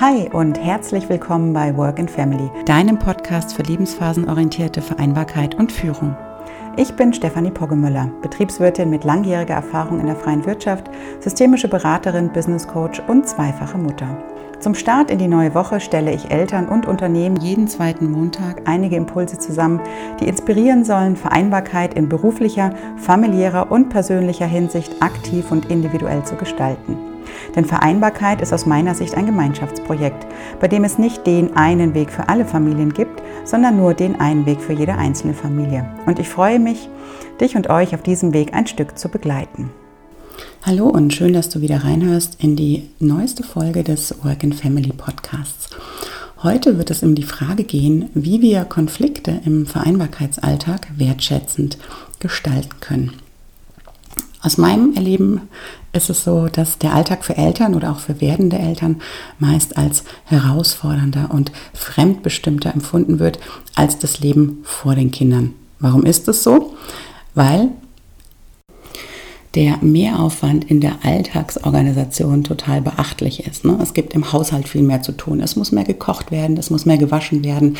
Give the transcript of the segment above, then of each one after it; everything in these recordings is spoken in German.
Hi und herzlich willkommen bei Work and Family, deinem Podcast für lebensphasenorientierte Vereinbarkeit und Führung. Ich bin Stefanie Poggemüller, Betriebswirtin mit langjähriger Erfahrung in der freien Wirtschaft, systemische Beraterin, Business Coach und zweifache Mutter. Zum Start in die neue Woche stelle ich Eltern und Unternehmen jeden zweiten Montag einige Impulse zusammen, die inspirieren sollen, Vereinbarkeit in beruflicher, familiärer und persönlicher Hinsicht aktiv und individuell zu gestalten. Denn Vereinbarkeit ist aus meiner Sicht ein Gemeinschaftsprojekt, bei dem es nicht den einen Weg für alle Familien gibt, sondern nur den einen Weg für jede einzelne Familie. Und ich freue mich, dich und euch auf diesem Weg ein Stück zu begleiten. Hallo und schön, dass du wieder reinhörst in die neueste Folge des Work and Family Podcasts. Heute wird es um die Frage gehen, wie wir Konflikte im Vereinbarkeitsalltag wertschätzend gestalten können. Aus meinem Erleben ist es so, dass der Alltag für Eltern oder auch für werdende Eltern meist als herausfordernder und fremdbestimmter empfunden wird als das Leben vor den Kindern. Warum ist es so? Weil der Mehraufwand in der Alltagsorganisation total beachtlich ist. Ne? Es gibt im Haushalt viel mehr zu tun. Es muss mehr gekocht werden, es muss mehr gewaschen werden.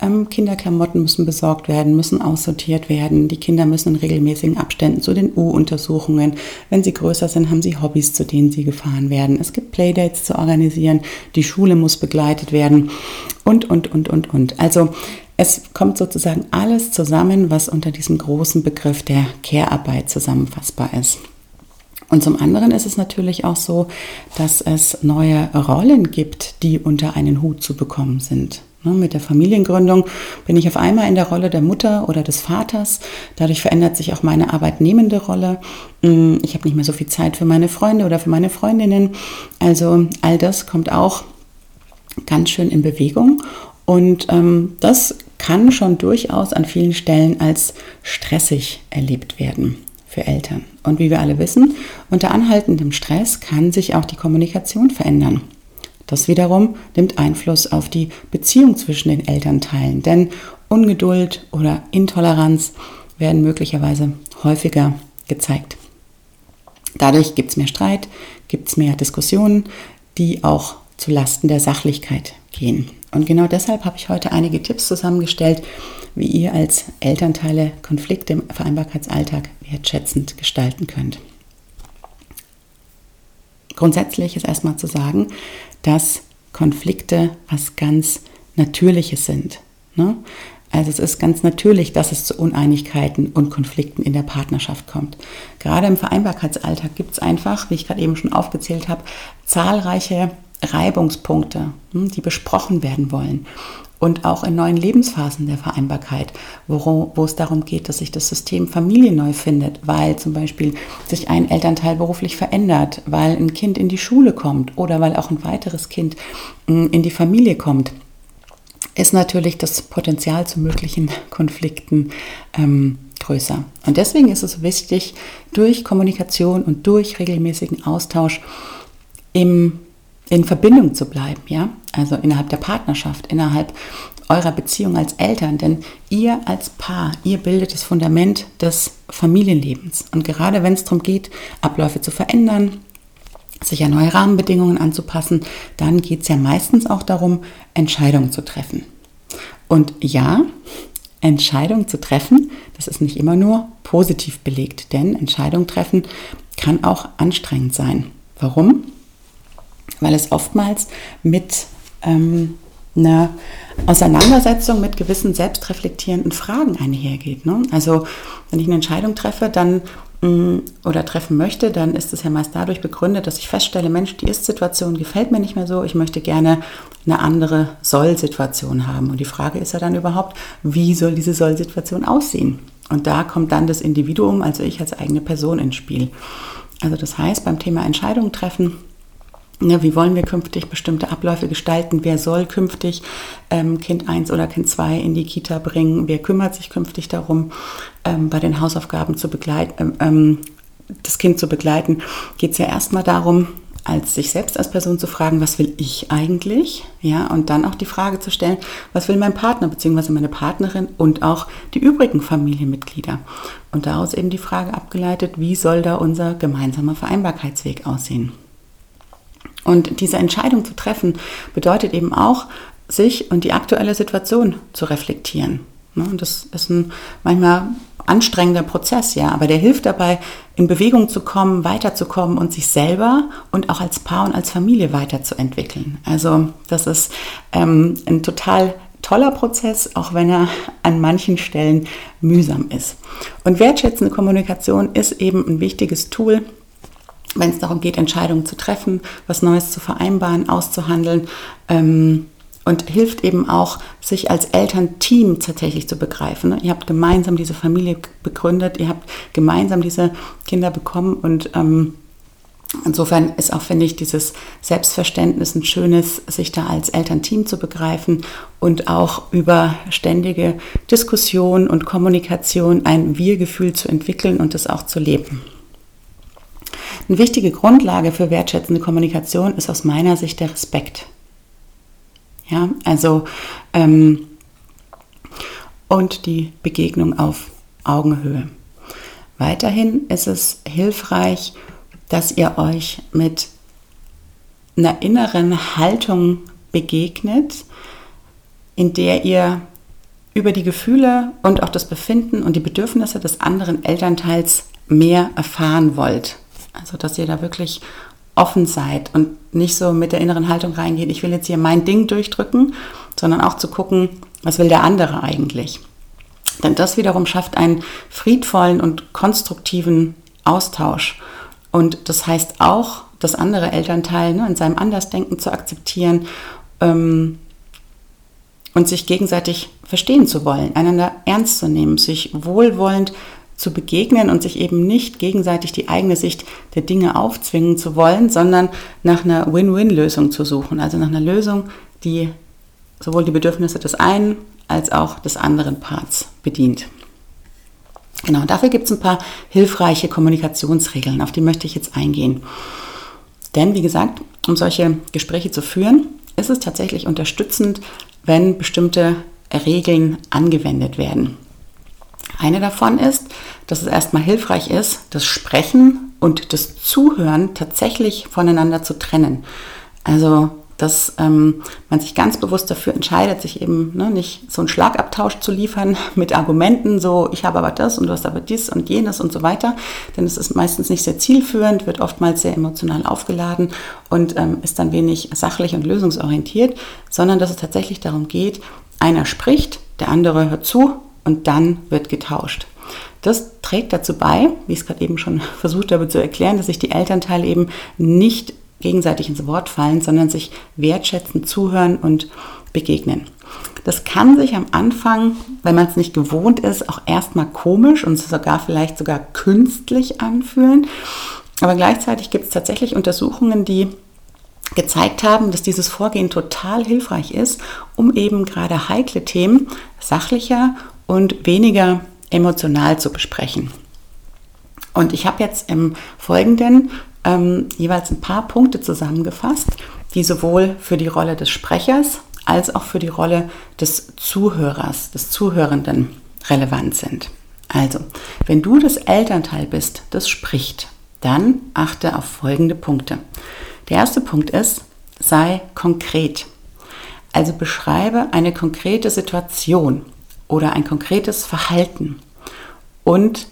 Ähm, Kinderklamotten müssen besorgt werden, müssen aussortiert werden. Die Kinder müssen in regelmäßigen Abständen zu den U-Untersuchungen. Wenn sie größer sind, haben sie Hobbys, zu denen sie gefahren werden. Es gibt Playdates zu organisieren. Die Schule muss begleitet werden und, und, und, und, und. Also es kommt sozusagen alles zusammen, was unter diesem großen Begriff der Care-Arbeit zusammenfassbar ist. Und zum anderen ist es natürlich auch so, dass es neue Rollen gibt, die unter einen Hut zu bekommen sind. Ne, mit der Familiengründung bin ich auf einmal in der Rolle der Mutter oder des Vaters. Dadurch verändert sich auch meine arbeitnehmende Rolle. Mm, ich habe nicht mehr so viel Zeit für meine Freunde oder für meine Freundinnen. Also all das kommt auch ganz schön in Bewegung. Und ähm, das kann schon durchaus an vielen Stellen als stressig erlebt werden für Eltern. Und wie wir alle wissen, unter anhaltendem Stress kann sich auch die Kommunikation verändern. Das wiederum nimmt Einfluss auf die Beziehung zwischen den Elternteilen, denn Ungeduld oder Intoleranz werden möglicherweise häufiger gezeigt. Dadurch gibt es mehr Streit, gibt es mehr Diskussionen, die auch zu Lasten der Sachlichkeit gehen. Und genau deshalb habe ich heute einige Tipps zusammengestellt, wie ihr als Elternteile Konflikte im Vereinbarkeitsalltag wertschätzend gestalten könnt. Grundsätzlich ist erstmal zu sagen, dass Konflikte was ganz Natürliches sind. Ne? Also es ist ganz natürlich, dass es zu Uneinigkeiten und Konflikten in der Partnerschaft kommt. Gerade im Vereinbarkeitsalltag gibt es einfach, wie ich gerade eben schon aufgezählt habe, zahlreiche Reibungspunkte, hm, die besprochen werden wollen. Und auch in neuen Lebensphasen der Vereinbarkeit, wo, wo es darum geht, dass sich das System Familie neu findet, weil zum Beispiel sich ein Elternteil beruflich verändert, weil ein Kind in die Schule kommt oder weil auch ein weiteres Kind hm, in die Familie kommt, ist natürlich das Potenzial zu möglichen Konflikten ähm, größer. Und deswegen ist es wichtig, durch Kommunikation und durch regelmäßigen Austausch im in Verbindung zu bleiben, ja, also innerhalb der Partnerschaft, innerhalb eurer Beziehung als Eltern, denn ihr als Paar, ihr bildet das Fundament des Familienlebens. Und gerade wenn es darum geht, Abläufe zu verändern, sich an neue Rahmenbedingungen anzupassen, dann geht es ja meistens auch darum, Entscheidungen zu treffen. Und ja, Entscheidungen zu treffen, das ist nicht immer nur positiv belegt, denn Entscheidungen treffen kann auch anstrengend sein. Warum? Weil es oftmals mit ähm, einer Auseinandersetzung mit gewissen selbstreflektierenden Fragen einhergeht. Ne? Also wenn ich eine Entscheidung treffe, dann mm, oder treffen möchte, dann ist es ja meist dadurch begründet, dass ich feststelle, Mensch, die Ist-Situation gefällt mir nicht mehr so, ich möchte gerne eine andere Soll-Situation haben. Und die Frage ist ja dann überhaupt, wie soll diese Soll-Situation aussehen? Und da kommt dann das Individuum, also ich als eigene Person ins Spiel. Also das heißt, beim Thema Entscheidungen treffen ja, wie wollen wir künftig bestimmte Abläufe gestalten? Wer soll künftig ähm, Kind 1 oder Kind 2 in die Kita bringen? Wer kümmert sich künftig darum, ähm, bei den Hausaufgaben zu begleiten, ähm, ähm, das Kind zu begleiten? Geht es ja erstmal darum, als sich selbst als Person zu fragen, was will ich eigentlich? Ja, und dann auch die Frage zu stellen, was will mein Partner bzw. meine Partnerin und auch die übrigen Familienmitglieder? Und daraus eben die Frage abgeleitet, wie soll da unser gemeinsamer Vereinbarkeitsweg aussehen? Und diese Entscheidung zu treffen bedeutet eben auch, sich und die aktuelle Situation zu reflektieren. Ne, und das ist ein manchmal anstrengender Prozess, ja, aber der hilft dabei, in Bewegung zu kommen, weiterzukommen und sich selber und auch als Paar und als Familie weiterzuentwickeln. Also das ist ähm, ein total toller Prozess, auch wenn er an manchen Stellen mühsam ist. Und wertschätzende Kommunikation ist eben ein wichtiges Tool, wenn es darum geht, Entscheidungen zu treffen, was Neues zu vereinbaren, auszuhandeln. Ähm, und hilft eben auch, sich als Elternteam tatsächlich zu begreifen. Ihr habt gemeinsam diese Familie begründet, ihr habt gemeinsam diese Kinder bekommen und ähm, insofern ist auch, finde ich, dieses Selbstverständnis ein schönes, sich da als Elternteam zu begreifen und auch über ständige Diskussion und Kommunikation ein Wir-Gefühl zu entwickeln und das auch zu leben. Eine wichtige Grundlage für wertschätzende Kommunikation ist aus meiner Sicht der Respekt. Ja, also ähm, und die Begegnung auf Augenhöhe. Weiterhin ist es hilfreich, dass ihr euch mit einer inneren Haltung begegnet, in der ihr über die Gefühle und auch das Befinden und die Bedürfnisse des anderen Elternteils mehr erfahren wollt. Also dass ihr da wirklich offen seid und nicht so mit der inneren Haltung reingeht, ich will jetzt hier mein Ding durchdrücken, sondern auch zu gucken, was will der andere eigentlich. Denn das wiederum schafft einen friedvollen und konstruktiven Austausch. Und das heißt auch, das andere Elternteil ne, in seinem Andersdenken zu akzeptieren ähm, und sich gegenseitig verstehen zu wollen, einander ernst zu nehmen, sich wohlwollend zu begegnen und sich eben nicht gegenseitig die eigene Sicht der Dinge aufzwingen zu wollen, sondern nach einer Win-Win-Lösung zu suchen. Also nach einer Lösung, die sowohl die Bedürfnisse des einen als auch des anderen Parts bedient. Genau, dafür gibt es ein paar hilfreiche Kommunikationsregeln, auf die möchte ich jetzt eingehen. Denn wie gesagt, um solche Gespräche zu führen, ist es tatsächlich unterstützend, wenn bestimmte Regeln angewendet werden. Eine davon ist, dass es erstmal hilfreich ist, das Sprechen und das Zuhören tatsächlich voneinander zu trennen. Also, dass ähm, man sich ganz bewusst dafür entscheidet, sich eben ne, nicht so einen Schlagabtausch zu liefern mit Argumenten, so ich habe aber das und du hast aber dies und jenes und so weiter. Denn es ist meistens nicht sehr zielführend, wird oftmals sehr emotional aufgeladen und ähm, ist dann wenig sachlich und lösungsorientiert, sondern dass es tatsächlich darum geht, einer spricht, der andere hört zu und dann wird getauscht. Das trägt dazu bei, wie ich es gerade eben schon versucht habe zu erklären, dass sich die Elternteile eben nicht gegenseitig ins Wort fallen, sondern sich wertschätzen, zuhören und begegnen. Das kann sich am Anfang, wenn man es nicht gewohnt ist, auch erstmal komisch und sogar vielleicht sogar künstlich anfühlen. Aber gleichzeitig gibt es tatsächlich Untersuchungen, die gezeigt haben, dass dieses Vorgehen total hilfreich ist, um eben gerade heikle Themen sachlicher und weniger emotional zu besprechen. Und ich habe jetzt im Folgenden ähm, jeweils ein paar Punkte zusammengefasst, die sowohl für die Rolle des Sprechers als auch für die Rolle des Zuhörers, des Zuhörenden relevant sind. Also, wenn du das Elternteil bist, das spricht, dann achte auf folgende Punkte. Der erste Punkt ist, sei konkret. Also beschreibe eine konkrete Situation, oder ein konkretes Verhalten. Und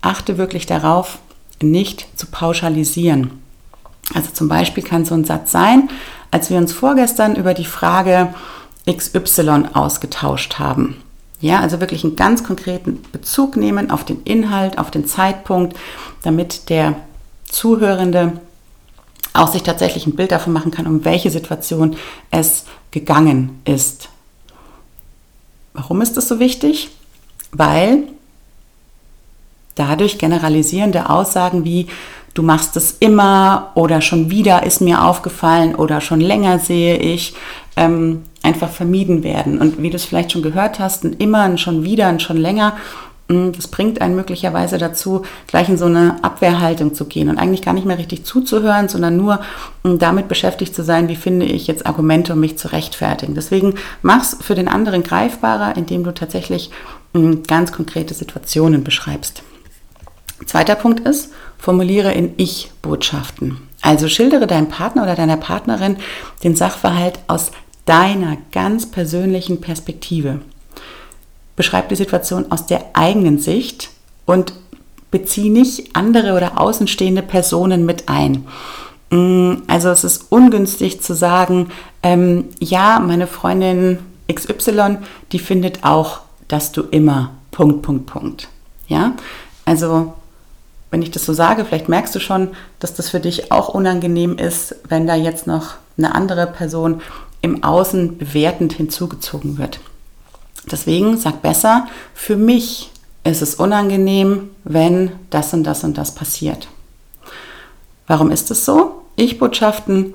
achte wirklich darauf, nicht zu pauschalisieren. Also zum Beispiel kann so ein Satz sein, als wir uns vorgestern über die Frage XY ausgetauscht haben. Ja, also wirklich einen ganz konkreten Bezug nehmen auf den Inhalt, auf den Zeitpunkt, damit der Zuhörende auch sich tatsächlich ein Bild davon machen kann, um welche Situation es gegangen ist. Warum ist das so wichtig? Weil dadurch generalisierende Aussagen wie du machst es immer oder schon wieder ist mir aufgefallen oder schon länger sehe ich, ähm, einfach vermieden werden. Und wie du es vielleicht schon gehört hast, ein immer, ein schon wieder, ein schon länger das bringt einen möglicherweise dazu, gleich in so eine Abwehrhaltung zu gehen und eigentlich gar nicht mehr richtig zuzuhören, sondern nur hm, damit beschäftigt zu sein, wie finde ich jetzt Argumente, um mich zu rechtfertigen. Deswegen mach's für den anderen greifbarer, indem du tatsächlich hm, ganz konkrete Situationen beschreibst. Zweiter Punkt ist, formuliere in Ich-Botschaften. Also schildere deinem Partner oder deiner Partnerin den Sachverhalt aus deiner ganz persönlichen Perspektive. Beschreib die Situation aus der eigenen Sicht und bezieh nicht andere oder außenstehende Personen mit ein. Mm, also es ist ungünstig zu sagen, ähm, ja, meine Freundin XY, die findet auch, dass du immer Punkt, Punkt, Punkt. Ja, also wenn ich das so sage, vielleicht merkst du schon, dass das für dich auch unangenehm ist, wenn da jetzt noch eine andere Person im Außen bewertend hinzugezogen wird. Deswegen sag besser, für mich ist es unangenehm, wenn das und das und das passiert. Warum ist es so? Ich-Botschaften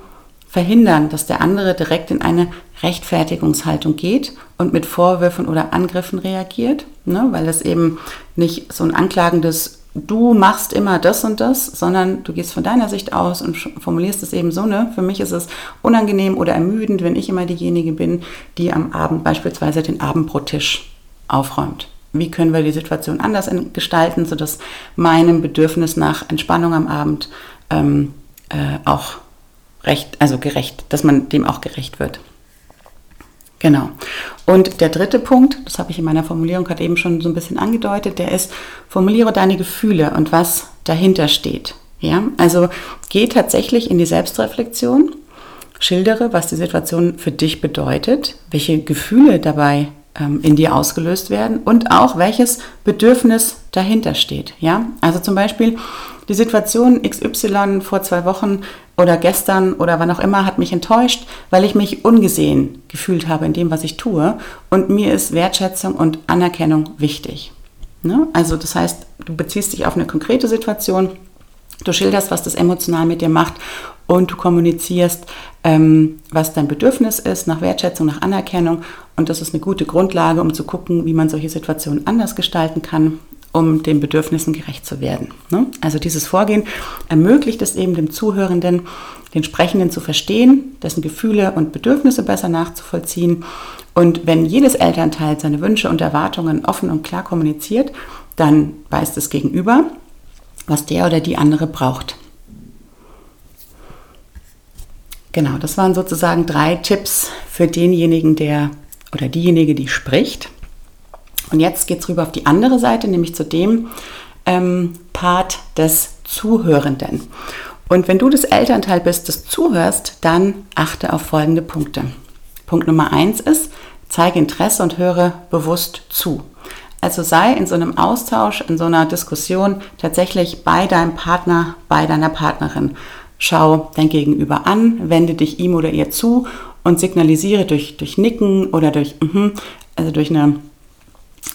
verhindern, dass der andere direkt in eine Rechtfertigungshaltung geht und mit Vorwürfen oder Angriffen reagiert, ne, weil es eben nicht so ein anklagendes du machst immer das und das, sondern du gehst von deiner Sicht aus und formulierst es eben so, ne? Für mich ist es unangenehm oder ermüdend, wenn ich immer diejenige bin, die am Abend beispielsweise den Abendbrottisch aufräumt. Wie können wir die Situation anders gestalten, sodass meinem Bedürfnis nach Entspannung am Abend ähm, äh, auch recht, also gerecht, dass man dem auch gerecht wird. Genau. Und der dritte Punkt, das habe ich in meiner Formulierung gerade eben schon so ein bisschen angedeutet, der ist, formuliere deine Gefühle und was dahinter steht. Ja, also geh tatsächlich in die Selbstreflexion, schildere, was die Situation für dich bedeutet, welche Gefühle dabei ähm, in dir ausgelöst werden und auch welches Bedürfnis dahinter steht. Ja, also zum Beispiel die Situation XY vor zwei Wochen oder gestern oder wann auch immer hat mich enttäuscht, weil ich mich ungesehen gefühlt habe in dem, was ich tue. Und mir ist Wertschätzung und Anerkennung wichtig. Ne? Also das heißt, du beziehst dich auf eine konkrete Situation, du schilderst, was das emotional mit dir macht und du kommunizierst, ähm, was dein Bedürfnis ist nach Wertschätzung, nach Anerkennung. Und das ist eine gute Grundlage, um zu gucken, wie man solche Situationen anders gestalten kann um den Bedürfnissen gerecht zu werden. Ne? Also dieses Vorgehen ermöglicht es eben dem Zuhörenden, den Sprechenden zu verstehen, dessen Gefühle und Bedürfnisse besser nachzuvollziehen. Und wenn jedes Elternteil seine Wünsche und Erwartungen offen und klar kommuniziert, dann weiß das Gegenüber, was der oder die andere braucht. Genau, das waren sozusagen drei Tipps für denjenigen, der oder diejenige, die spricht. Und jetzt geht es rüber auf die andere Seite, nämlich zu dem ähm, Part des Zuhörenden. Und wenn du das Elternteil bist, das zuhörst, dann achte auf folgende Punkte. Punkt Nummer eins ist, zeige Interesse und höre bewusst zu. Also sei in so einem Austausch, in so einer Diskussion tatsächlich bei deinem Partner, bei deiner Partnerin. Schau dein Gegenüber an, wende dich ihm oder ihr zu und signalisiere durch, durch Nicken oder durch, mhm, also durch eine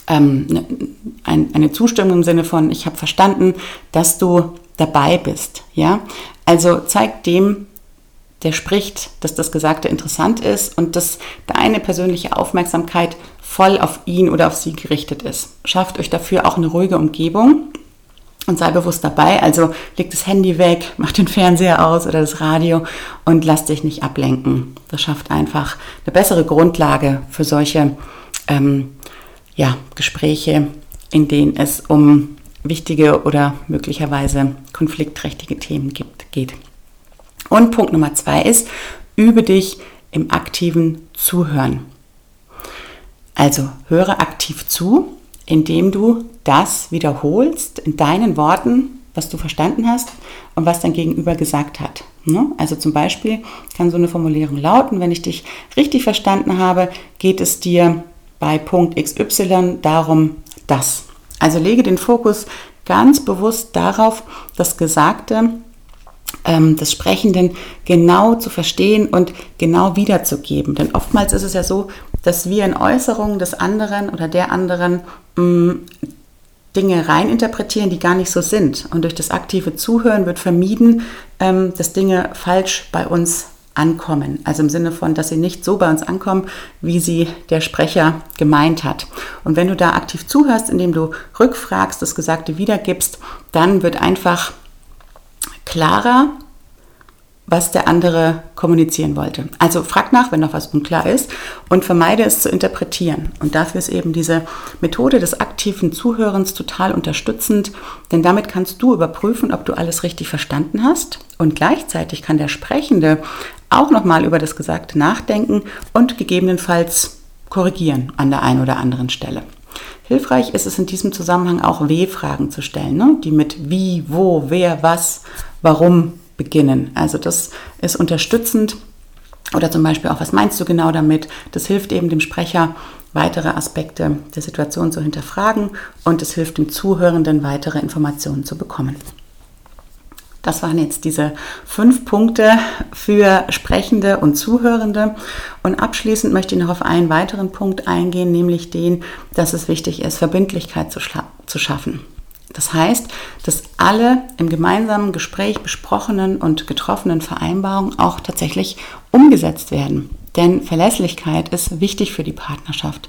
ähm, ne, ein, eine Zustimmung im Sinne von, ich habe verstanden, dass du dabei bist. Ja? Also zeig dem, der spricht, dass das Gesagte interessant ist und dass deine persönliche Aufmerksamkeit voll auf ihn oder auf sie gerichtet ist. Schafft euch dafür auch eine ruhige Umgebung und sei bewusst dabei. Also leg das Handy weg, mach den Fernseher aus oder das Radio und lass dich nicht ablenken. Das schafft einfach eine bessere Grundlage für solche ähm, ja, Gespräche, in denen es um wichtige oder möglicherweise konfliktträchtige Themen gibt, geht. Und Punkt Nummer zwei ist, übe dich im aktiven Zuhören. Also höre aktiv zu, indem du das wiederholst in deinen Worten, was du verstanden hast und was dein Gegenüber gesagt hat. Ne? Also zum Beispiel kann so eine Formulierung lauten, wenn ich dich richtig verstanden habe, geht es dir bei Punkt XY darum, das. Also lege den Fokus ganz bewusst darauf, das Gesagte ähm, des Sprechenden genau zu verstehen und genau wiederzugeben. Denn oftmals ist es ja so, dass wir in Äußerungen des anderen oder der anderen mh, mm, Dinge reininterpretieren, die gar nicht so sind. Und durch das aktive Zuhören wird vermieden, ähm, dass Dinge falsch bei uns ankommen. Also im Sinne von, dass sie nicht so bei uns ankommen, wie sie der Sprecher gemeint hat. Und wenn du da aktiv zuhörst, indem du rückfragst, das Gesagte wiedergibst, dann wird einfach klarer, was der andere kommunizieren wollte. Also frag nach, wenn noch was unklar ist und vermeide es zu interpretieren. Und dafür ist eben diese Methode des aktiven Zuhörens total unterstützend, denn damit kannst du überprüfen, ob du alles richtig verstanden hast und gleichzeitig kann der Sprechende auch nochmal über das Gesagte nachdenken und gegebenenfalls korrigieren an der einen oder anderen Stelle. Hilfreich ist es in diesem Zusammenhang auch W-Fragen zu stellen, ne? die mit wie, wo, wer, was, warum beginnen. Also das ist unterstützend. Oder zum Beispiel auch, was meinst du genau damit? Das hilft eben dem Sprecher, weitere Aspekte der Situation zu hinterfragen und es hilft dem Zuhörenden, weitere Informationen zu bekommen. Das waren jetzt diese fünf Punkte für Sprechende und Zuhörende. Und abschließend möchte ich noch auf einen weiteren Punkt eingehen, nämlich den, dass es wichtig ist, Verbindlichkeit zu, zu schaffen. Das heißt, dass alle im gemeinsamen Gespräch besprochenen und getroffenen Vereinbarungen auch tatsächlich umgesetzt werden. Denn Verlässlichkeit ist wichtig für die Partnerschaft.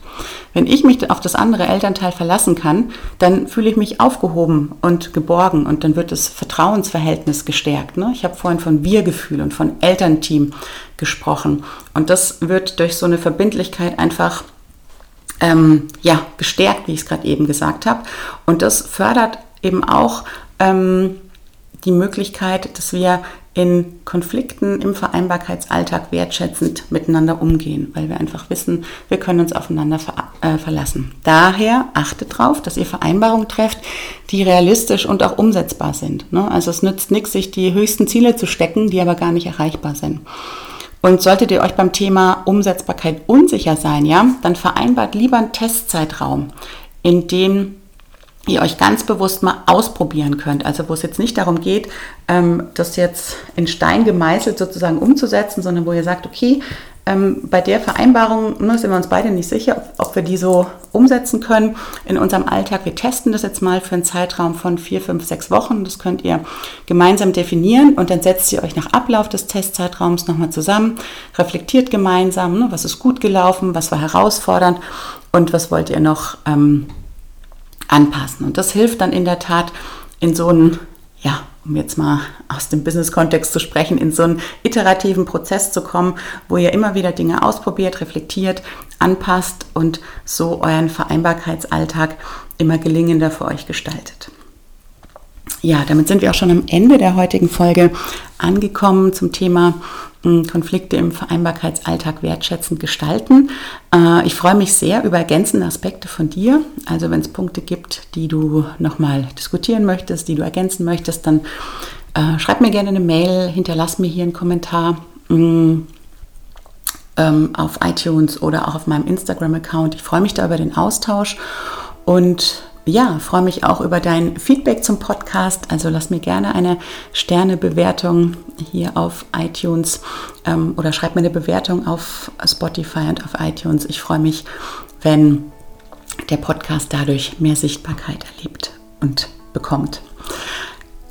Wenn ich mich auf das andere Elternteil verlassen kann, dann fühle ich mich aufgehoben und geborgen und dann wird das Vertrauensverhältnis gestärkt. Ne? Ich habe vorhin von Wir-Gefühl und von Elternteam gesprochen. Und das wird durch so eine Verbindlichkeit einfach ähm, ja, gestärkt, wie ich es gerade eben gesagt habe. Und das fördert eben auch ähm, die Möglichkeit, dass wir in Konflikten im Vereinbarkeitsalltag wertschätzend miteinander umgehen, weil wir einfach wissen, wir können uns aufeinander ver äh, verlassen. Daher achtet darauf, dass ihr Vereinbarungen trefft, die realistisch und auch umsetzbar sind. Ne? Also es nützt nichts, sich die höchsten Ziele zu stecken, die aber gar nicht erreichbar sind. Und solltet ihr euch beim Thema Umsetzbarkeit unsicher sein, ja, dann vereinbart lieber einen Testzeitraum, in dem ihr euch ganz bewusst mal ausprobieren könnt. Also wo es jetzt nicht darum geht, ähm, das jetzt in Stein gemeißelt sozusagen umzusetzen, sondern wo ihr sagt, okay, ähm, bei der Vereinbarung ne, sind wir uns beide nicht sicher, ob, ob, wir die so umsetzen können in unserem Alltag. Wir testen das jetzt mal für einen Zeitraum von vier, fünf, sechs Wochen. Das könnt ihr gemeinsam definieren und dann setzt ihr euch nach Ablauf des Testzeitraums nochmal zusammen, reflektiert gemeinsam, ne, was ist gut gelaufen, was war herausfordernd und was wollt ihr noch ähm, anpassen. Und das hilft dann in der Tat in so einen, ja, um jetzt mal aus dem Business-Kontext zu sprechen, in so einen iterativen Prozess zu kommen, wo ihr immer wieder Dinge ausprobiert, reflektiert, anpasst und so euren Vereinbarkeitsalltag immer gelingender für euch gestaltet. Ja, damit sind wir auch schon am Ende der heutigen Folge angekommen zum Thema hm, Konflikte im Vereinbarkeitsalltag wertschätzend gestalten. Äh, ich freue mich sehr über ergänzende Aspekte von dir. Also wenn es Punkte gibt, die du nochmal diskutieren möchtest, die du ergänzen möchtest, dann äh, schreib mir gerne eine Mail, hinterlass mir hier einen Kommentar hm, ähm, auf iTunes oder auch auf meinem Instagram-Account. Ich freue mich da über den Austausch und ja, freue mich auch über dein Feedback zum Podcast. Also lass mir gerne eine Sternebewertung hier auf iTunes ähm, oder schreib mir eine Bewertung auf Spotify und auf iTunes. Ich freue mich, wenn der Podcast dadurch mehr Sichtbarkeit erlebt und bekommt.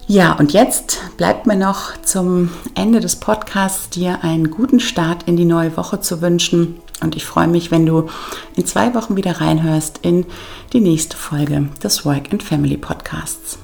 Ja, und jetzt bleibt mir noch zum Ende des Podcasts dir einen guten Start in die neue Woche zu wünschen. Und ich freue mich, wenn du in zwei Wochen wieder reinhörst in die nächste Folge des Work and Family Podcasts.